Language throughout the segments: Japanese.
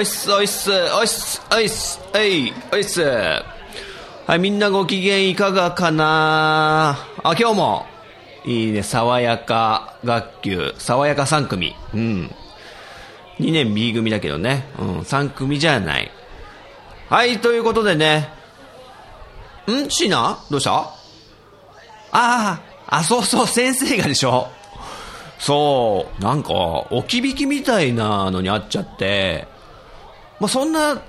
おいっすおいっすおいっすおいっすおいおいっす。はいみんなご機嫌いかがかな？あ今日も。いいね爽やか学級爽やか3組。うん。2年 B 組だけどね。うん3組じゃない。はいということでね。ん？シーナどうした？あああそうそう先生がでしょ。そう、なんか、置き引きみたいなのにあっちゃって、まあ、そんな、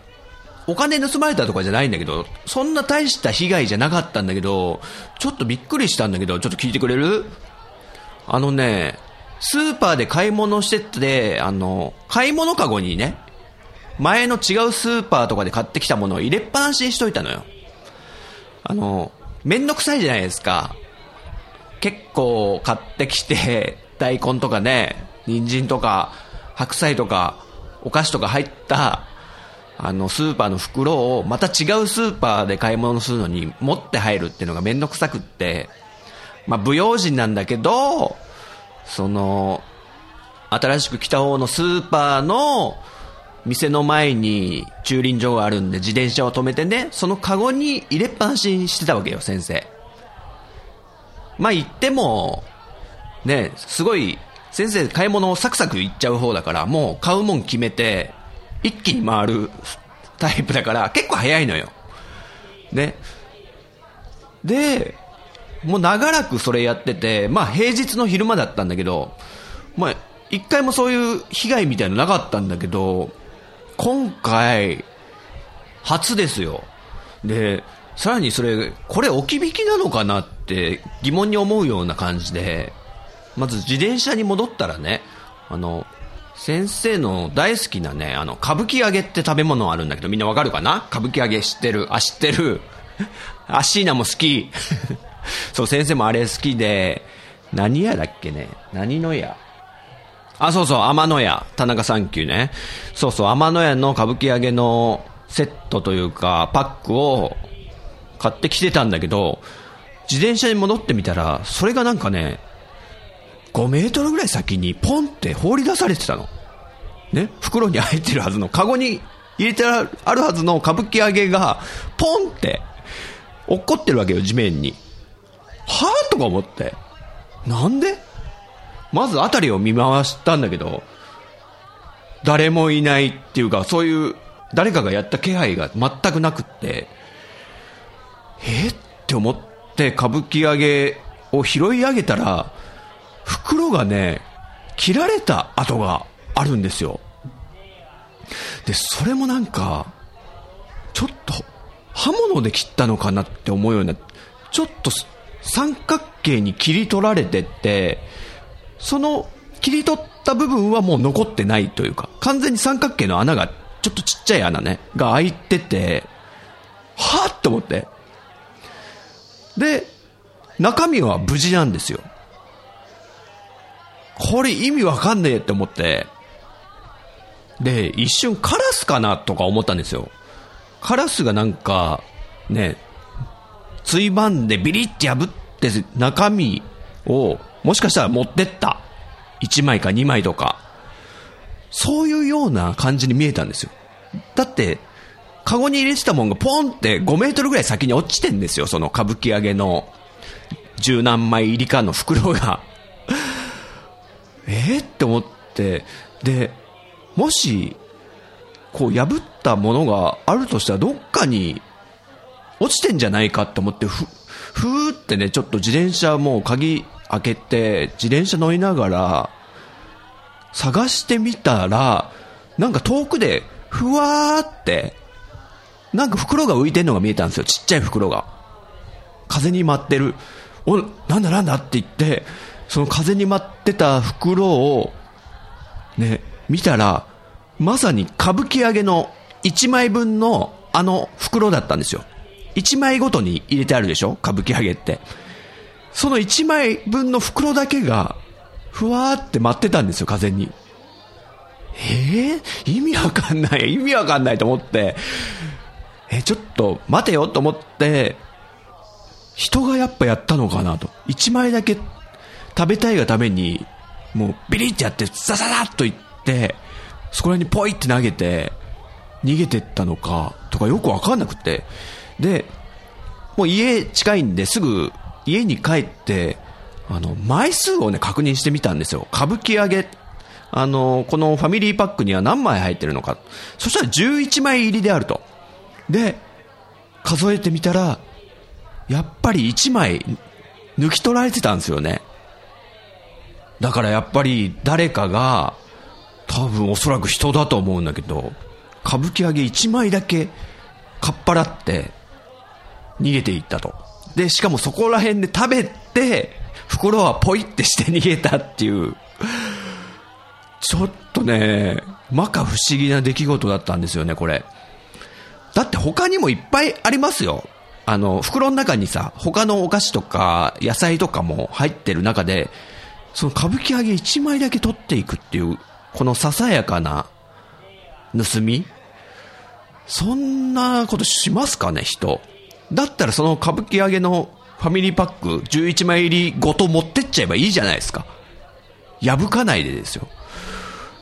お金盗まれたとかじゃないんだけど、そんな大した被害じゃなかったんだけど、ちょっとびっくりしたんだけど、ちょっと聞いてくれる？あのね、スーパーで買い物してて、あの、買い物かごにね、前の違うスーパーとかで買ってきたものを入れっぱなしにしといたのよ。あの、めんどくさいじゃないですか。結構買ってきて、大根とかね、人参とか、白菜とか、お菓子とか入った、あの、スーパーの袋を、また違うスーパーで買い物するのに持って入るっていうのがめんどくさくって、まあ、不用心なんだけど、その、新しく来た方のスーパーの店の前に駐輪場があるんで自転車を止めてね、そのカゴに入れっぱなしにしてたわけよ、先生。まあ言っても、ね、すごい、先生買い物をサクサクいっちゃう方だから、もう買うもん決めて、一気に回るタイプだから、結構早いのよ。ね。で、もう長らくそれやってて、まあ平日の昼間だったんだけど、まあ一回もそういう被害みたいのなかったんだけど、今回、初ですよ。で、さらにそれ、これ置き引きなのかなって疑問に思うような感じで、まず自転車に戻ったらね、あの、先生の大好きなね、あの、歌舞伎揚げって食べ物あるんだけど、みんなわかるかな？歌舞伎揚げ知ってる？あ、知ってる。アッシーナも好き。そう、先生もあれ好きで、何屋だっけね？何の屋？あ、そうそう、天野屋。田中三級ね。そうそう、天野屋の歌舞伎揚げのセットというか、パックを買ってきてたんだけど、自転車に戻ってみたら、それがなんかね、5メートルぐらい先にポンって放り出されてたの。ね、袋に入ってるはずの、カゴに入れてあるはずの歌舞伎揚げが、ポンって、落っこってるわけよ、地面に。はぁ？とか思って。なんで？まず辺りを見回したんだけど、誰もいないっていうか、そういう、誰かがやった気配が全くなくって、え？って思って歌舞伎揚げを拾い上げたら、袋がね、切られた跡があるんですよ。で、それもなんか、ちょっと、刃物で切ったのかなって思うような、ちょっと三角形に切り取られてって、その切り取った部分はもう残ってないというか、完全に三角形の穴が、ちょっとちっちゃい穴ね、が開いてて、はぁって思って。で、中身は無事なんですよ。これ意味わかんねえって思って、で、一瞬カラスかなとか思ったんですよ。カラスがなんか、ね、ついばんでビリって破って中身をもしかしたら持ってった。1枚か2枚とか。そういうような感じに見えたんですよ。だって、カゴに入れてたもんがポンって5メートルぐらい先に落ちてんですよ。その歌舞伎揚げの十何枚入りかの袋が。えー、って思って、で、もし、こう破ったものがあるとしたらどっかに落ちてんじゃないかって思って、ふ、ふーってね、ちょっと自転車もう鍵開けて、自転車乗りながら、探してみたら、なんか遠くで、ふわーって、なんか袋が浮いてんのが見えたんですよ。ちっちゃい袋が。風に舞ってる。お、なんだなんだって言って、その風に舞ってた袋を、ね、見たら、まさに歌舞伎揚げの1枚分のあの袋だったんですよ。1枚ごとに入れてあるでしょ？歌舞伎揚げって。その1枚分の袋だけが、ふわーって舞ってたんですよ、風に。えー、意味わかんない、意味わかんないと思って、え、ちょっと待てよと思って、人がやっぱやったのかなと。1枚だけ食べたいがために、もうビリってやって、ザザザッといって、そこら辺にポイって投げて、逃げてったのか、とかよくわかんなくて。で、もう家近いんですぐ家に帰って、あの、枚数をね、確認してみたんですよ。歌舞伎揚げ。あの、このファミリーパックには何枚入ってるのか。そしたら11枚入りであると。で、数えてみたら、やっぱり1枚抜き取られてたんですよね。だからやっぱり誰かが、多分おそらく人だと思うんだけど、歌舞伎揚げ1枚だけかっぱらって逃げていったと。で、しかもそこら辺で食べて、袋はポイってして逃げたっていう、ちょっとね、摩訶不思議な出来事だったんですよね、これ。だって他にもいっぱいありますよ。あの、袋の中にさ、他のお菓子とか野菜とかも入ってる中で、その歌舞伎揚げ1枚だけ取っていくっていう、このささやかな盗み？そんなことしますかね、人？だったらその歌舞伎揚げのファミリーパック11枚入りごと持ってっちゃえばいいじゃないですか。破かないでですよ。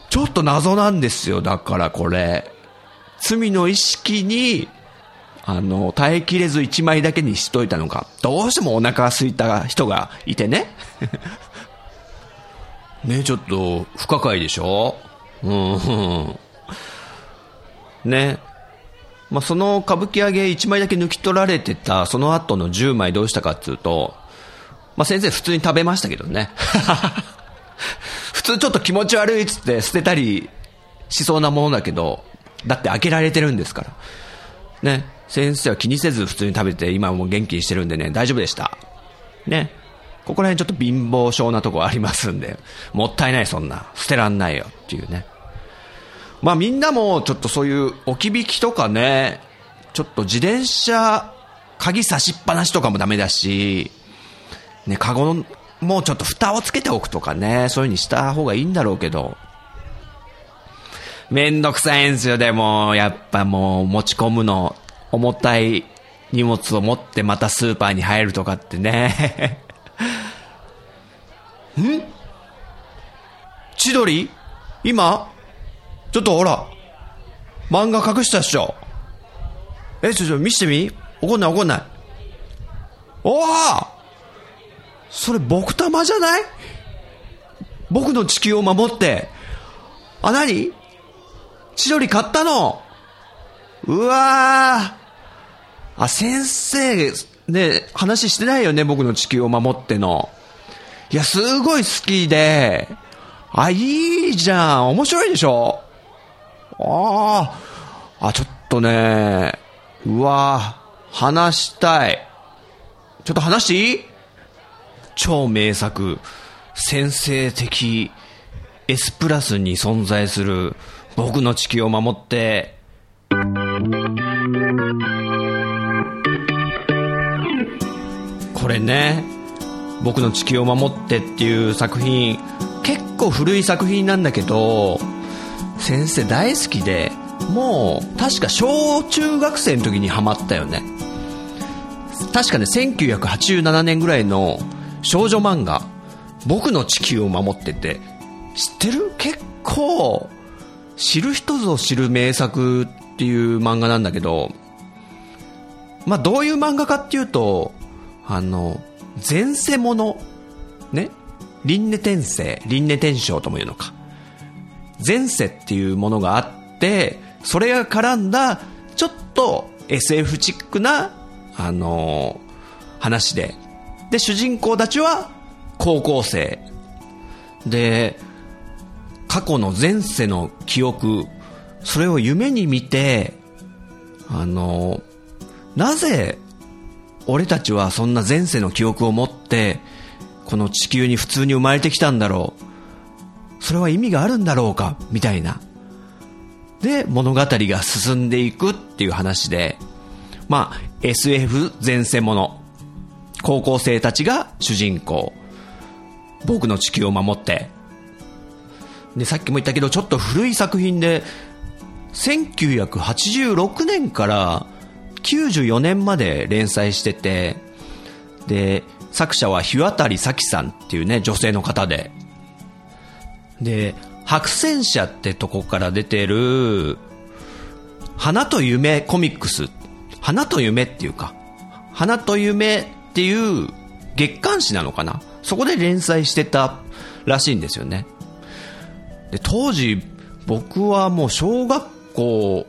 ちょっと謎なんですよ、だからこれ。罪の意識に、あの、耐えきれず1枚だけにしといたのか。どうしてもお腹が空いた人がいてね。ね、ちょっと不可解でしょ？うん。ね。まあ、その歌舞伎揚げ1枚だけ抜き取られてた、その後の10枚どうしたかっていうと、まあ、先生普通に食べましたけどね。普通ちょっと気持ち悪いっつって捨てたりしそうなものだけど、だって開けられてるんですから。ね。先生は気にせず普通に食べて、今も元気にしてるんでね、大丈夫でした。ね。ここら辺ちょっと貧乏症なとこありますんで、もったいないそんな。捨てらんないよっていうね。まあみんなもちょっとそういう置き引きとかね、ちょっと自転車、鍵差しっぱなしとかもダメだし、ね、カゴの、もうちょっと蓋をつけておくとかね、そういう風にした方がいいんだろうけど、めんどくさいんですよ、でも、やっぱもう持ち込むの、重たい荷物を持ってまたスーパーに入るとかってね。ん千鳥？今？ちょっとほら、漫画隠したっしょ。え、ちょ、ちょ、見してみ？怒んない怒んない。おおそれ僕玉じゃない？僕の地球を守って。あ、なに千鳥買ったの？うわー。あ、先生、ね、話してないよね、僕の地球を守っての。いや、すごい好きで。あ、いいじゃん。面白いでしょ？ああ、あ、ちょっとね、うわ話したい。ちょっと話していい？超名作、先生的 S プラスに存在する僕の地球を守って、これね、僕の地球を守ってっていう作品、結構古い作品なんだけど、先生大好きでもう確か小中学生の時にハマったよね。確かね1987年ぐらいの少女漫画「僕の地球を守ってて」知ってる？結構知る人ぞ知る名作っていう漫画なんだけどまあどういう漫画かっていうとあの前世ものね？輪廻転生輪廻転生とも言うのか前世っていうものがあって、それが絡んだ、ちょっと SF チックな、あのー、話で。で、主人公たちは高校生。で、過去の前世の記憶、それを夢に見て、あの、なぜ俺たちはそんな前世の記憶を持って、この地球に普通に生まれてきたんだろう。それは意味があるんだろうか？みたいな。で、物語が進んでいくっていう話で、まあ、SF 前世もの。高校生たちが主人公。僕の地球を守って。で、さっきも言ったけど、ちょっと古い作品で、1986年から94年まで連載してて、で、作者は日渡咲さんっていうね、女性の方で。で、白戦車ってとこから出てる、花と夢コミックス。花と夢っていうか、花と夢っていう月刊誌なのかな？そこで連載してたらしいんですよね。で、当時、僕はもう小学校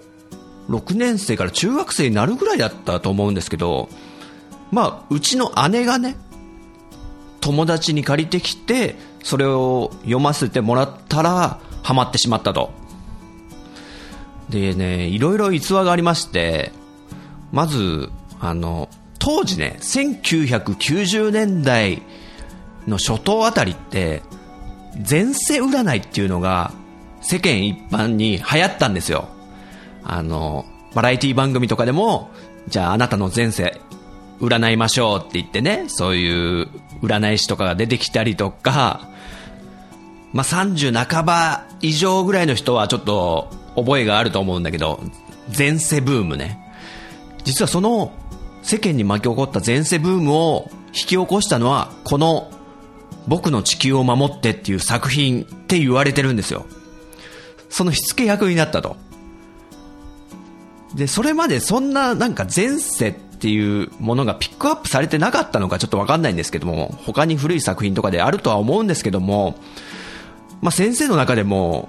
6年生から中学生になるぐらいだったと思うんですけど、まあ、うちの姉がね、友達に借りてきて、それを読ませてもらったら、ハマってしまったと。でね、いろいろ逸話がありまして、まず、あの、当時ね、1990年代の初頭あたりって、前世占いっていうのが世間一般に流行ったんですよ。あの、バラエティ番組とかでも、じゃああなたの前世占いましょうって言ってね、そういう占い師とかが出てきたりとか、まあ、30半ば以上ぐらいの人はちょっと覚えがあると思うんだけど、前世ブームね。実はその世間に巻き起こった前世ブームを引き起こしたのは、この僕の地球を守ってっていう作品って言われてるんですよ。その火付け役になったと。で、それまでそんななんか前世っていうものがピックアップされてなかったのかちょっとわかんないんですけども、他に古い作品とかであるとは思うんですけども、まあ先生の中でも、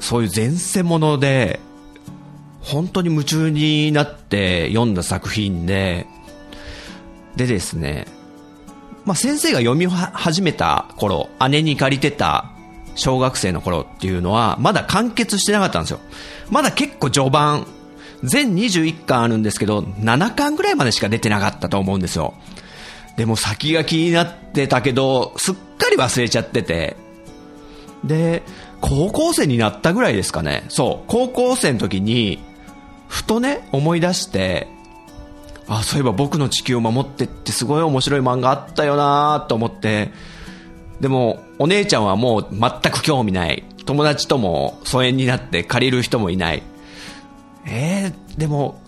そういう前世もので、本当に夢中になって読んだ作品で、でですね、まあ、先生が読み始めた頃、姉に借りてた小学生の頃っていうのは、まだ完結してなかったんですよ。まだ結構序盤、全21巻あるんですけど、7巻ぐらいまでしか出てなかったと思うんですよ。でも先が気になってたけど、すっかり忘れちゃってて。で、高校生になったぐらいですかね。そう、高校生の時に、ふとね、思い出して、あ、そういえば僕の地球を守ってってすごい面白い漫画あったよなと思って、でも、お姉ちゃんはもう全く興味ない。友達とも疎遠になって借りる人もいない。え、でも、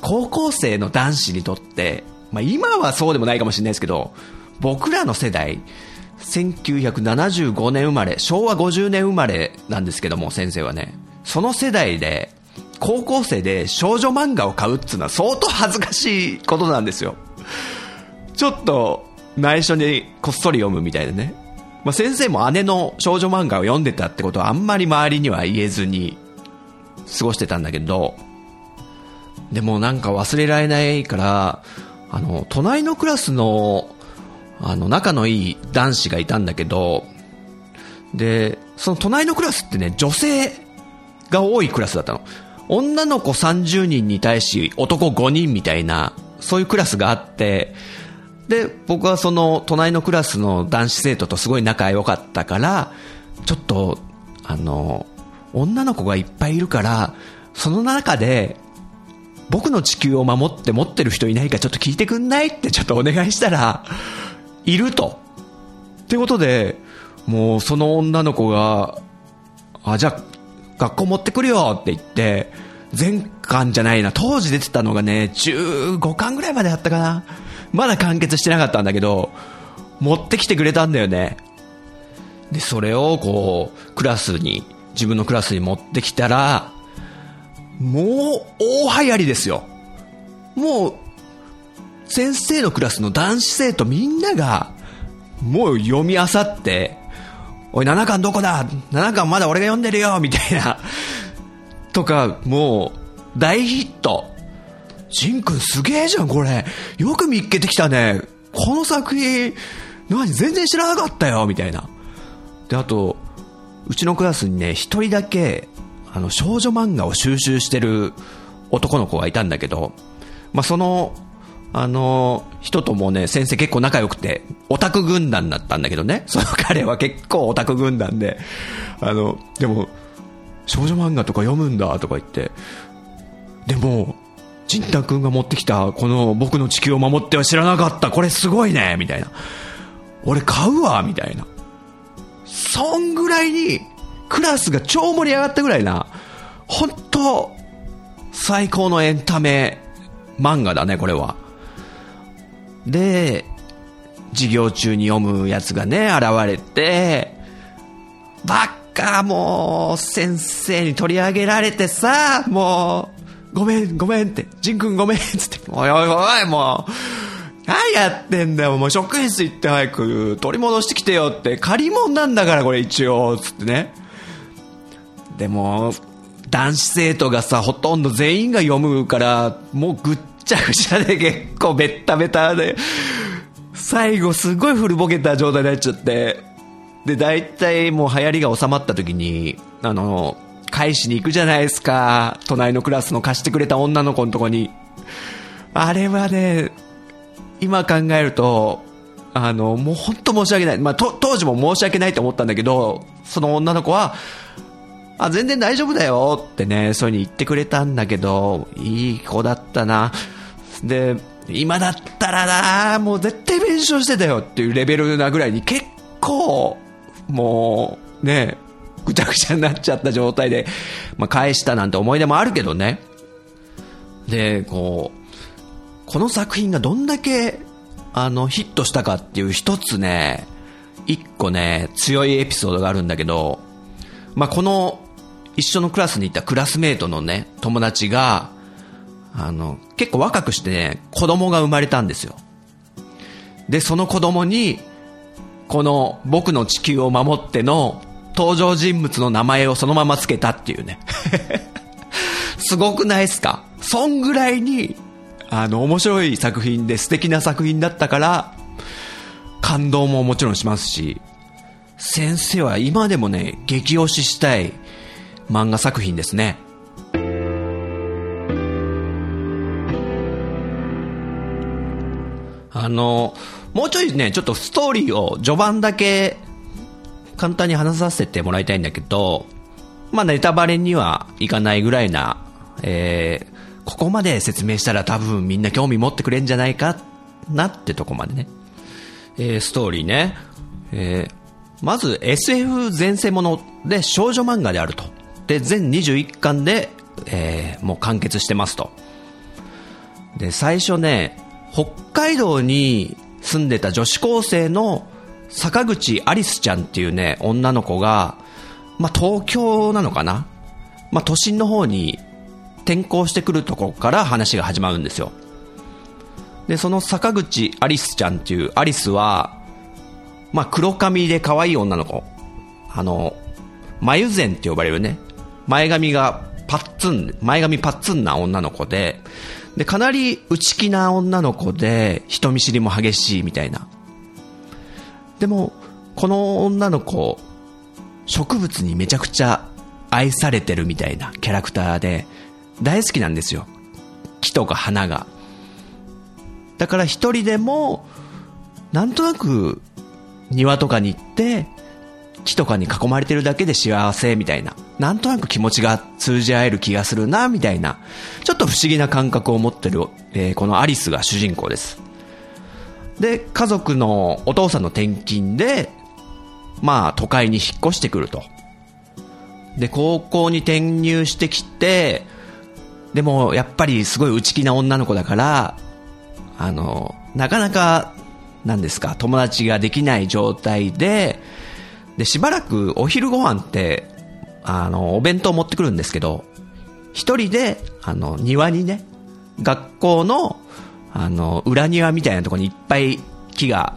高校生の男子にとって、まあ今はそうでもないかもしれないですけど、僕らの世代、1975年生まれ、昭和50年生まれなんですけども、先生はね、その世代で、高校生で少女漫画を買うっていうのは相当恥ずかしいことなんですよ。ちょっと内緒にこっそり読むみたいなね。まあ、先生も姉の少女漫画を読んでたってことはあんまり周りには言えずに過ごしてたんだけど、でもなんか忘れられないから、あの、隣のクラスの、あの、仲のいい男子がいたんだけど、で、その隣のクラスってね、女性が多いクラスだったの。女の子30人に対し男5人みたいな、そういうクラスがあって、で、僕はその隣のクラスの男子生徒とすごい仲良かったから、ちょっと、あの、女の子がいっぱいいるから、その中で、僕の地球を守って持ってる人いないかちょっと聞いてくんないってちょっとお願いしたら、いると。ってことで、もうその女の子が、あ、じゃあ学校持ってくるよって言って、全巻じゃないな、当時出てたのがね、15巻ぐらいまであったかな。まだ完結してなかったんだけど、持ってきてくれたんだよね。で、それをこう、クラスに、自分のクラスに持ってきたら、もう大流行りですよ。もう、先生のクラスの男子生徒みんなが、もう読み漁って、おい、7巻どこだ ?7 巻まだ俺が読んでるよみたいな。とか、もう、大ヒット。ジンくんすげえじゃん、これ。よく見っけてきたね。この作品、何？全然知らなかったよみたいな。で、あと、うちのクラスにね、一人だけ、あの、少女漫画を収集してる男の子がいたんだけど、まあ、その、あの、人ともね、先生結構仲良くて、オタク軍団だったんだけどね、その彼は結構オタク軍団で、あの、でも、少女漫画とか読むんだとか言って、でも、ジンタ君が持ってきた、この僕の地球を守っては知らなかった、これすごいねみたいな。俺買うわみたいな。そんぐらいに、クラスが超盛り上がったぐらいな、本当最高のエンタメ漫画だね、これは。で、授業中に読むやつがね、現れて、ばっか、もう、先生に取り上げられてさ、もう、ごめん、ごめんって、ジン君ごめんっつって、おいおいおい、もう、何やってんだよ、もう職員室行って早く取り戻してきてよって、借り物なんだからこれ一応、つってね。でも、男子生徒がさ、ほとんど全員が読むから、もうぐっちゃぐちゃで結構ベッタベタで、最後すごい古ぼけた状態になっちゃって、で、大体もう流行りが収まった時に、あの、返しに行くじゃないですか。隣のクラスの貸してくれた女の子のとこに。あれはね、今考えると、あの、もう本当申し訳ない。まあ、当時も申し訳ないと思ったんだけど、その女の子は、あ、全然大丈夫だよってね、そういう風に言ってくれたんだけど、いい子だったな。で、今だったらな、もう絶対弁償してたよっていうレベルなぐらいに結構、もう、ね、ぐちゃぐちゃになっちゃった状態で、まあ、返したなんて思い出もあるけどね。で、こう、この作品がどんだけ、あの、ヒットしたかっていう一つね、一個ね、強いエピソードがあるんだけど、まあ、この、一緒のクラスにいたクラスメートのね、友達が、あの、結構若くしてね、子供が生まれたんですよ。で、その子供に、この僕の地球を守っての登場人物の名前をそのまま付けたっていうね。すごくないっすか？そんぐらいに、あの、面白い作品で素敵な作品だったから、感動ももちろんしますし、先生は今でもね、激推ししたい漫画作品ですね。あの、もうちょいね、ちょっとストーリーを序盤だけ簡単に話させてもらいたいんだけど、まあネタバレにはいかないぐらいな、えー、ここまで説明したら多分みんな興味持ってくれんじゃないかなってとこまでね。えー、ストーリーね。えー、まず SF 前世もので少女漫画であると。で、全21巻で、えー、もう完結してますと。で、最初ね、北海道に住んでた女子高生の坂口アリスちゃんっていうね、女の子が、まあ、東京なのかな？まあ、都心の方に転校してくるとこから話が始まるんですよ。で、その坂口アリスちゃんっていうアリスは、まあ、黒髪で可愛い女の子。あの、眉前って呼ばれるね、前髪がパッツン、前髪パッツンな女の子で、で、かなり内気な女の子で、人見知りも激しいみたいな。でも、この女の子、植物にめちゃくちゃ愛されてるみたいなキャラクターで、大好きなんですよ。木とか花が。だから一人でも、なんとなく庭とかに行って、木とかに囲まれてるだけで幸せみたいな。なんとなく気持ちが通じ合える気がするな、みたいな。ちょっと不思議な感覚を持ってる、えー、このアリスが主人公です。で、家族のお父さんの転勤で、まあ都会に引っ越してくると。で、高校に転入してきて、でもやっぱりすごい内気な女の子だから、あの、なかなか、なんですか、友達ができない状態で、で、しばらくお昼ご飯って、あの、お弁当持ってくるんですけど、一人で、あの、庭にね、学校の、あの、裏庭みたいなとこにいっぱい木が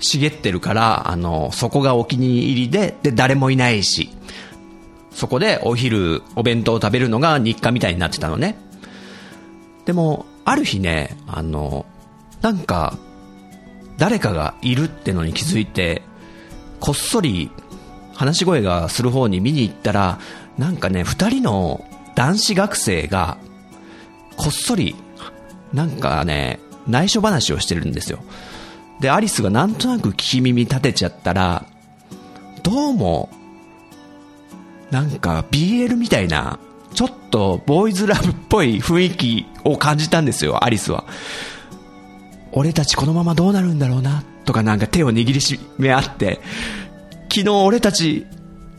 茂ってるから、あの、そこがお気に入りで、で、誰もいないし、そこでお昼、お弁当を食べるのが日課みたいになってたのね。でも、ある日ね、あの、なんか、誰かがいるってのに気づいて、こっそり話し声がする方に見に行ったら、なんかね、二人の男子学生が、こっそり、なんかね、内緒話をしてるんですよ。で、アリスがなんとなく聞き耳立てちゃったら、どうも、なんか BL みたいな、ちょっとボーイズラブっぽい雰囲気を感じたんですよ、アリスは。俺たちこのままどうなるんだろうな、とかなんか手を握りしめ合って、昨日俺たち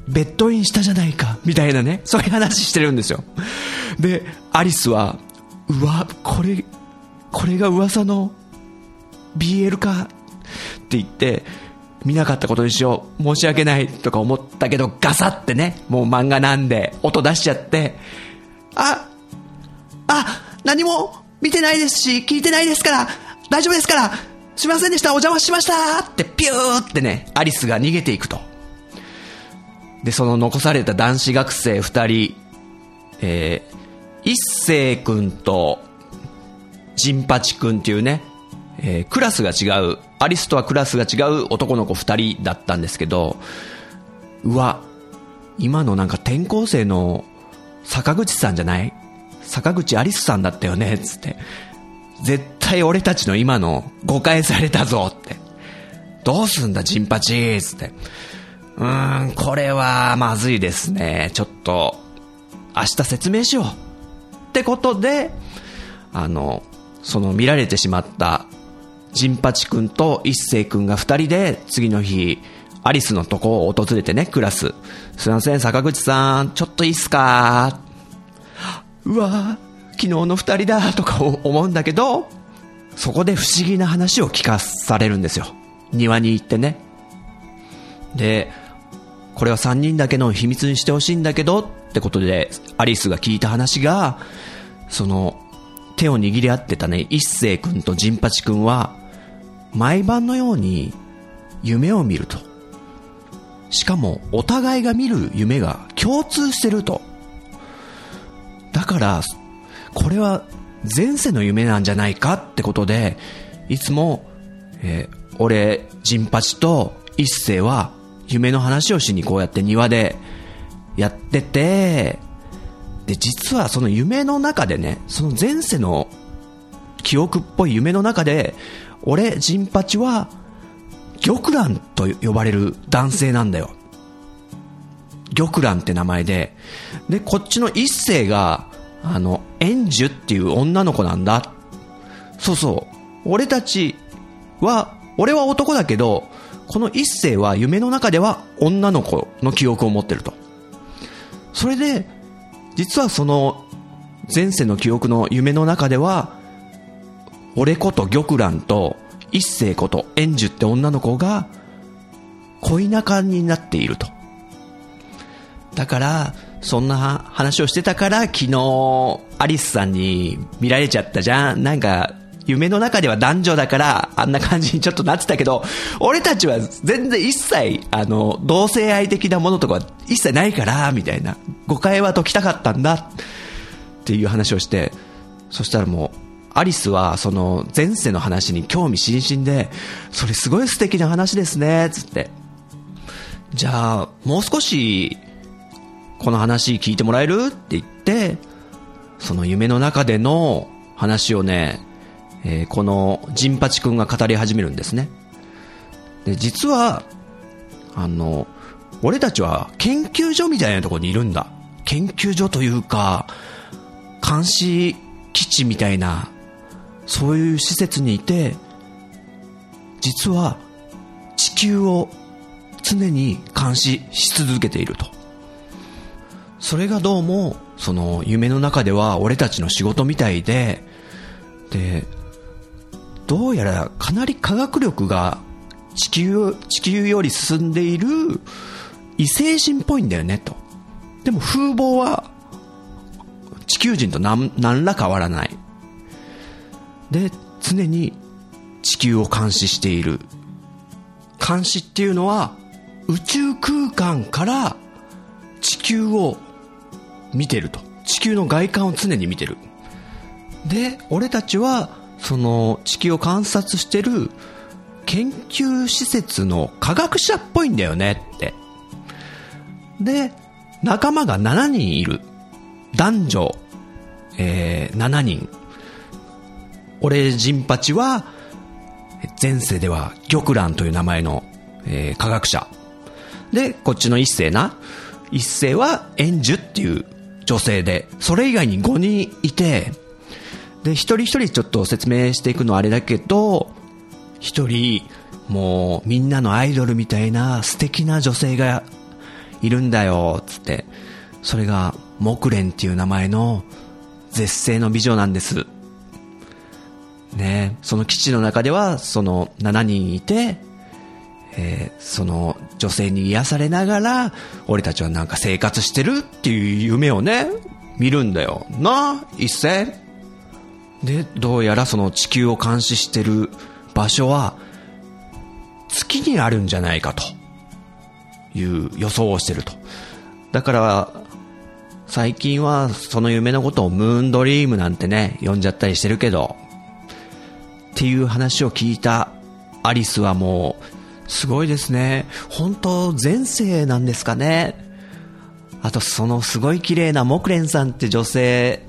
ベッドインしたじゃないか、みたいなね、そういう話してるんですよ。で、アリスは、うわ、これ、これが噂の BL かって言って、見なかったことにしよう、申し訳ないとか思ったけど、ガサってね、もう漫画なんで、音出しちゃって、あ、あ、何も見てないですし、聞いてないですから、大丈夫ですから、すいませんでした、お邪魔しましたって、ピューってね、アリスが逃げていくと。で、その残された男子学生二人、えー、一星君と、ジンパチ君っていうね、えー、クラスが違う、アリスとはクラスが違う男の子二人だったんですけど、うわ、今のなんか転校生の坂口さんじゃない？坂口アリスさんだったよね？つって。絶対俺たちの今の誤解されたぞって。どうすんだ、ジンパチーつって。うーん、これはまずいですね。ちょっと、明日説明しよう。ってことで、あの、その見られてしまったジンパチ君と一星君が二人で次の日、アリスのとこを訪れてね、クラス。すいません、坂口さん、ちょっといいっすか？うわ昨日の二人だとか思うんだけど、そこで不思議な話を聞かされるんですよ。庭に行ってね。で、これは三人だけの秘密にしてほしいんだけどってことで、アリスが聞いた話が、その、手を握り合ってたね、一星君とジンパチ君は、毎晩のように夢を見ると。しかも、お互いが見る夢が共通してると。だから、これは前世の夢なんじゃないかってことで、いつも、えー、俺、ジンパチと一星は夢の話をしにこうやって庭でやってて、で、実はその夢の中でね、その前世の記憶っぽい夢の中で、俺、ジンパチは、玉蘭と呼ばれる男性なんだよ。玉蘭って名前で、で、こっちの一世が、あの、円樹っていう女の子なんだ。そうそう。俺たちは、俺は男だけど、この一世は夢の中では女の子の記憶を持ってると。それで、実はその前世の記憶の夢の中では、俺こと玉蘭と一星こと円樹って女の子が恋仲になっていると。だから、そんな話をしてたから、昨日、アリスさんに見られちゃったじゃん。なんか、夢の中では男女だから、あんな感じにちょっとなってたけど、俺たちは全然一切、あの、同性愛的なものとか一切ないから、みたいな。誤解は解きたかったんだ。っていう話をして、そしたらもう、アリスはその前世の話に興味津々で、それすごい素敵な話ですね、つって。じゃあ、もう少し、この話聞いてもらえる？って言って、その夢の中での話をね、えー、このジンパチ君が語り始めるんですね。で、実は、あの、俺たちは研究所みたいなところにいるんだ。研究所というか、監視基地みたいなそういう施設にいて実は地球を常に監視し続けているとそれがどうもその夢の中では俺たちの仕事みたいででどうやらかなり科学力が地球地球より進んでいる異星人っぽいんだよねと。でも風貌は地球人と何何ら変わらない。で常に地球を監視している。監視っていうのは宇宙空間から地球を見てると地球の外観を常に見てるで俺たちはその地球を観察してる研究施設の科学者っぽいんだよねってで、仲間が7人いる。男女、えー、7人。俺、ジンパチは、前世では玉蘭という名前の、えー、科学者。で、こっちの一世な。一世は円樹っていう女性で、それ以外に5人いて、で、一人一人ちょっと説明していくのはあれだけど、一人、もうみんなのアイドルみたいな素敵な女性がいるんだよ、つって。それが、木蓮っていう名前の絶世の美女なんです。ねその基地の中では、その7人いて、えー、その女性に癒されながら、俺たちはなんか生活してるっていう夢をね、見るんだよ。な一斉で、どうやらその地球を監視してる場所は、月にあるんじゃないかという予想をしてると。だから、最近はその夢のことをムーンドリームなんてね、呼んじゃったりしてるけど、っていう話を聞いたアリスはもう、すごいですね。本当前世なんですかね。あとそのすごい綺麗な木蓮さんって女性、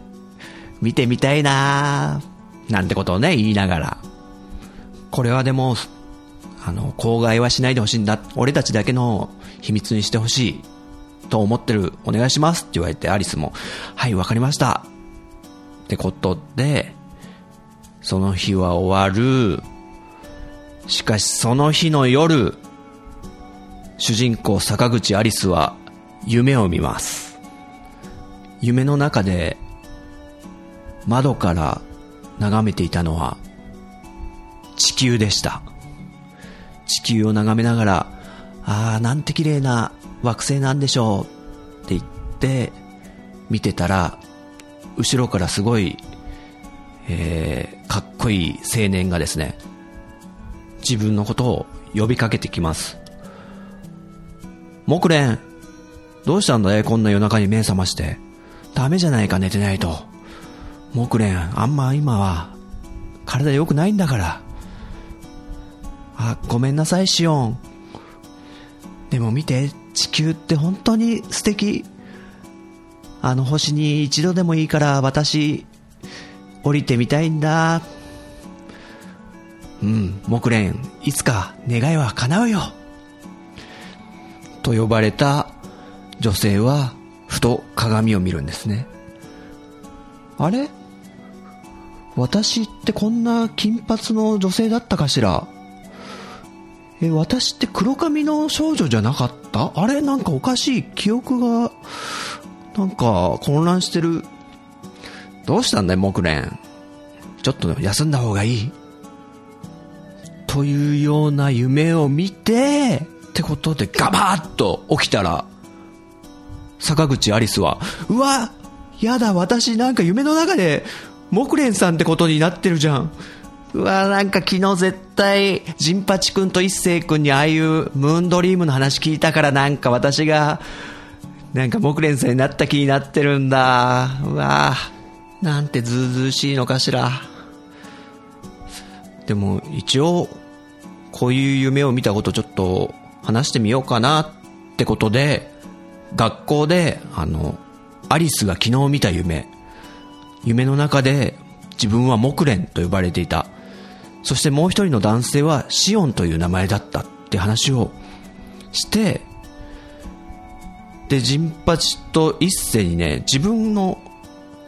見てみたいななんてことをね、言いながら。これはでも、あの、口外はしないでほしいんだ。俺たちだけの秘密にしてほしい。と思ってる。お願いします。って言われて、アリスも、はい、わかりました。ってことで、その日は終わる。しかしその日の夜、主人公坂口アリスは夢を見ます。夢の中で窓から眺めていたのは地球でした。地球を眺めながら、ああ、なんて綺麗な惑星なんでしょうって言って見てたら、後ろからすごい、えー、かっこいい青年がですね、自分のことを呼びかけてきます。木蓮、どうしたんだ？いこんな夜中に目覚まして。ダメじゃないか寝てないと。木蓮、あんま今は、体良くないんだから。あ、ごめんなさい、シオン。でも見て、地球って本当に素敵。あの星に一度でもいいから私、降りてみたいんだ。うん、木蓮、いつか願いは叶うよ。と呼ばれた女性は、ふと鏡を見るんですね。あれ？私ってこんな金髪の女性だったかしら？え、私って黒髪の少女じゃなかった？あれ？なんかおかしい。記憶が、なんか混乱してる。どうしたんだい、木蓮？ちょっと休んだ方がいい？というような夢を見て、ってことでガバッと起きたら、坂口アリスは、うわやだ、私なんか夢の中で、木蓮さんってことになってるじゃん。うわなんか昨日絶対、ジンパチ君と一星君にああいうムーンドリームの話聞いたからなんか私が、なんか木蓮さんになった気になってるんだ。うわなんてずうずうしいのかしら。でも一応、こういう夢を見たことちょっと話してみようかなってことで、学校で、あの、アリスが昨日見た夢、夢の中で自分は木蓮と呼ばれていた。そしてもう一人の男性はシオンという名前だったって話をして、で、ジンパチと一斉にね、自分の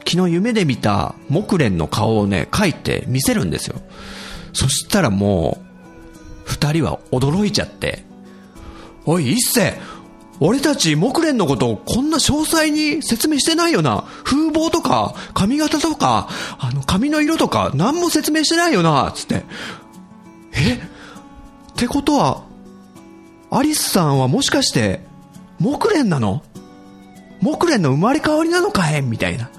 昨日夢で見た木蓮の顔をね、描いて見せるんですよ。そしたらもう、二人は驚いちゃって、おい、一世俺たち木蓮のことこんな詳細に説明してないよな。風貌とか、髪型とか、あの、髪の色とか、何も説明してないよな、つって。え？ってことは、アリスさんはもしかして、木蓮なの？木蓮の生まれ変わりなのかい？みたいな。っ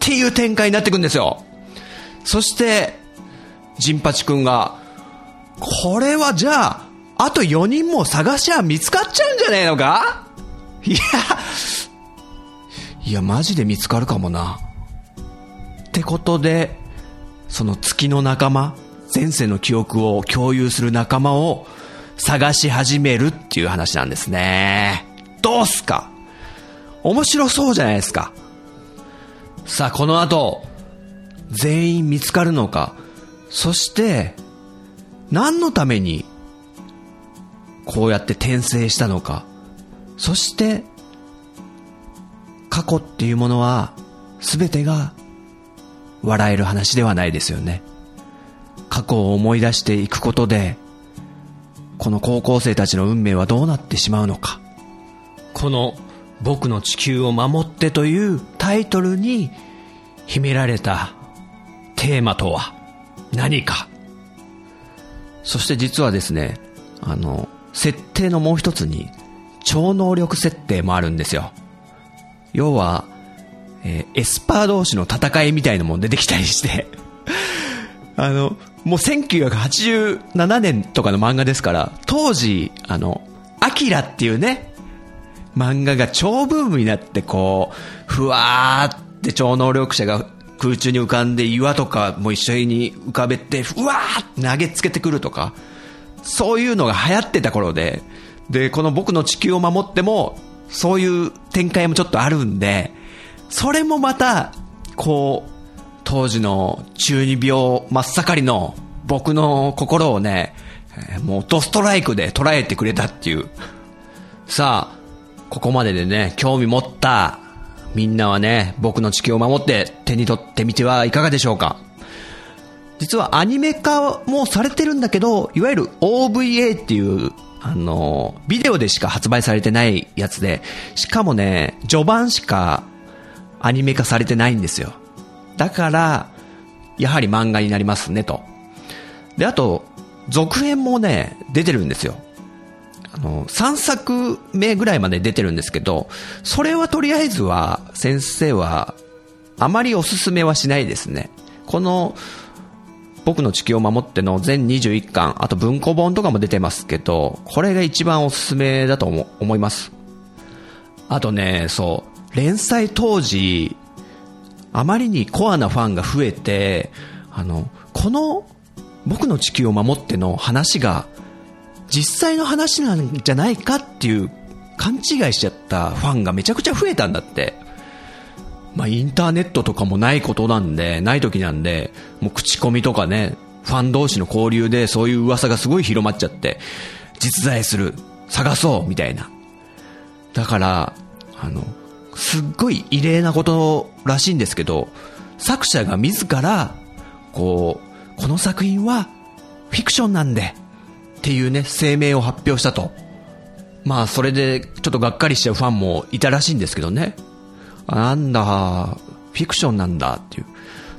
ていう展開になってくんですよ。そして、ジンパチ君が、これはじゃあ、あと4人も探しゃ見つかっちゃうんじゃねえのか？いや、いや、マジで見つかるかもな。ってことで、その月の仲間、前世の記憶を共有する仲間を探し始めるっていう話なんですね。どうすか？面白そうじゃないですか。さあ、この後、全員見つかるのか？そして、何のために、こうやって転生したのか。そして、過去っていうものは、全てが、笑える話ではないですよね。過去を思い出していくことで、この高校生たちの運命はどうなってしまうのか。この僕の地球を守ってというタイトルに秘められたテーマとは何か。そして実はですね、あの、設定のもう一つに超能力設定もあるんですよ。要は、えー、エスパー同士の戦いみたいなのも出てきたりして あの、もう1987年とかの漫画ですから、当時、あの、アキラっていうね、漫画が超ブームになって、こう、ふわーって超能力者が空中に浮かんで岩とかも一緒に浮かべて、ふわーって投げつけてくるとか、そういうのが流行ってた頃で、で、この僕の地球を守っても、そういう展開もちょっとあるんで、それもまた、こう、当時の中二病真っ盛りの僕の心をね、もうドストライクで捉えてくれたっていう。さあ、ここまででね、興味持ったみんなはね、僕の地球を守って手に取ってみてはいかがでしょうか実はアニメ化もされてるんだけど、いわゆる OVA っていう、あの、ビデオでしか発売されてないやつで、しかもね、序盤しかアニメ化されてないんですよ。だから、やはり漫画になりますね、と。で、あと、続編もね、出てるんですよ。あの、3作目ぐらいまで出てるんですけど、それはとりあえずは、先生は、あまりおすすめはしないですね。この、僕の地球を守っての全21巻、あと文庫本とかも出てますけど、これが一番おすすめだと思います。あとね、そう、連載当時、あまりにコアなファンが増えて、あの、この僕の地球を守っての話が実際の話なんじゃないかっていう勘違いしちゃったファンがめちゃくちゃ増えたんだって。まあ、インターネットとかもないことなんで、ない時なんで、もう口コミとかね、ファン同士の交流でそういう噂がすごい広まっちゃって、実在する、探そう、みたいな。だから、あの、すっごい異例なことらしいんですけど、作者が自ら、こう、この作品はフィクションなんで、っていうね、声明を発表したと。まあ、それで、ちょっとがっかりしちゃうファンもいたらしいんですけどね。なんだ、フィクションなんだっていう。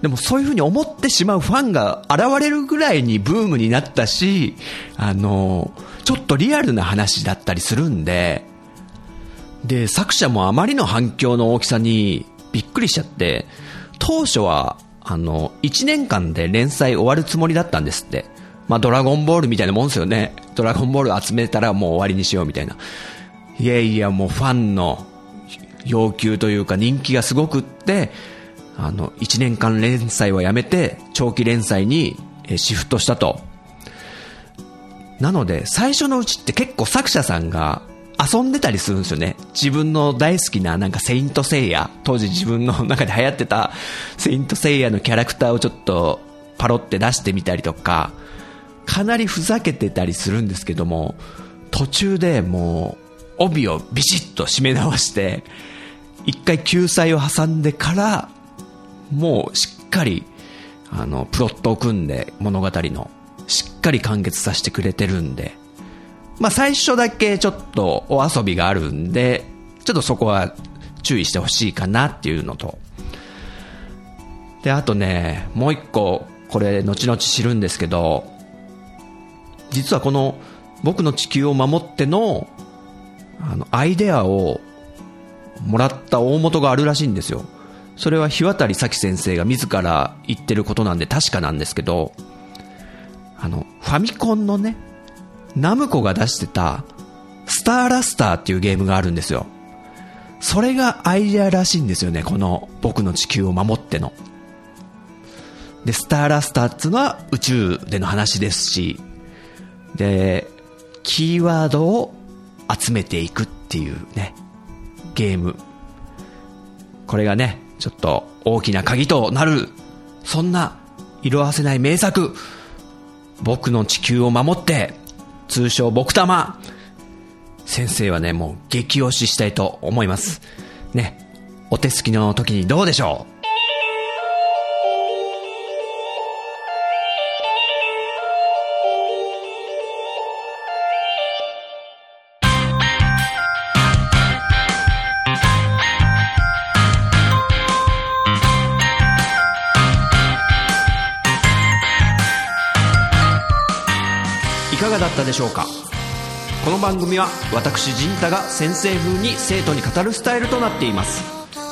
でもそういう風に思ってしまうファンが現れるぐらいにブームになったし、あの、ちょっとリアルな話だったりするんで、で、作者もあまりの反響の大きさにびっくりしちゃって、当初は、あの、1年間で連載終わるつもりだったんですって。まあ、ドラゴンボールみたいなもんですよね。ドラゴンボール集めたらもう終わりにしようみたいな。いやいや、もうファンの要求というか人気がすごくって、あの、1年間連載はやめて、長期連載にシフトしたと。なので、最初のうちって結構作者さんが遊んでたりするんですよね。自分の大好きななんかセイントセイヤ、当時自分の中で流行ってたセイントセイヤのキャラクターをちょっとパロって出してみたりとか、かなりふざけてたりするんですけども、途中でもう、帯をビシッと締め直して、一回救済を挟んでから、もうしっかり、あの、プロットを組んで物語の、しっかり完結させてくれてるんで、まあ最初だけちょっとお遊びがあるんで、ちょっとそこは注意してほしいかなっていうのと、で、あとね、もう一個、これ後々知るんですけど、実はこの僕の地球を守ってのあのアイデアをもらった大元があるらしいんですよ。それは日渡咲先生が自ら言ってることなんで確かなんですけど、あの、ファミコンのね、ナムコが出してた、スターラスターっていうゲームがあるんですよ。それがアイデアらしいんですよね、この僕の地球を守っての。で、スターラスターっていうのは宇宙での話ですし、で、キーワードを集めていくっていうね、ゲーム。これがね、ちょっと大きな鍵となる、そんな色あせない名作。僕の地球を守って、通称僕玉。先生はね、もう激推ししたいと思います。ね、お手すきの時にどうでしょう？でしょうか？この番組は私陣太が先生風に生徒に語るスタイルとなっています。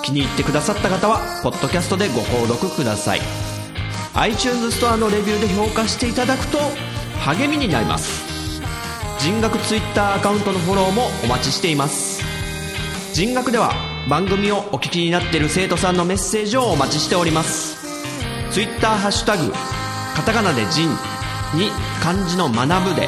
気に入ってくださった方はポッドキャストでご購読ください。iTunes ストアのレビューで評価していただくと励みになります。人学 Twitter アカウントのフォローもお待ちしています。人学では番組をお聞きになっている生徒さんのメッセージをお待ちしております。Twitter ハッシュタグカタカナで人に漢字の学ぶで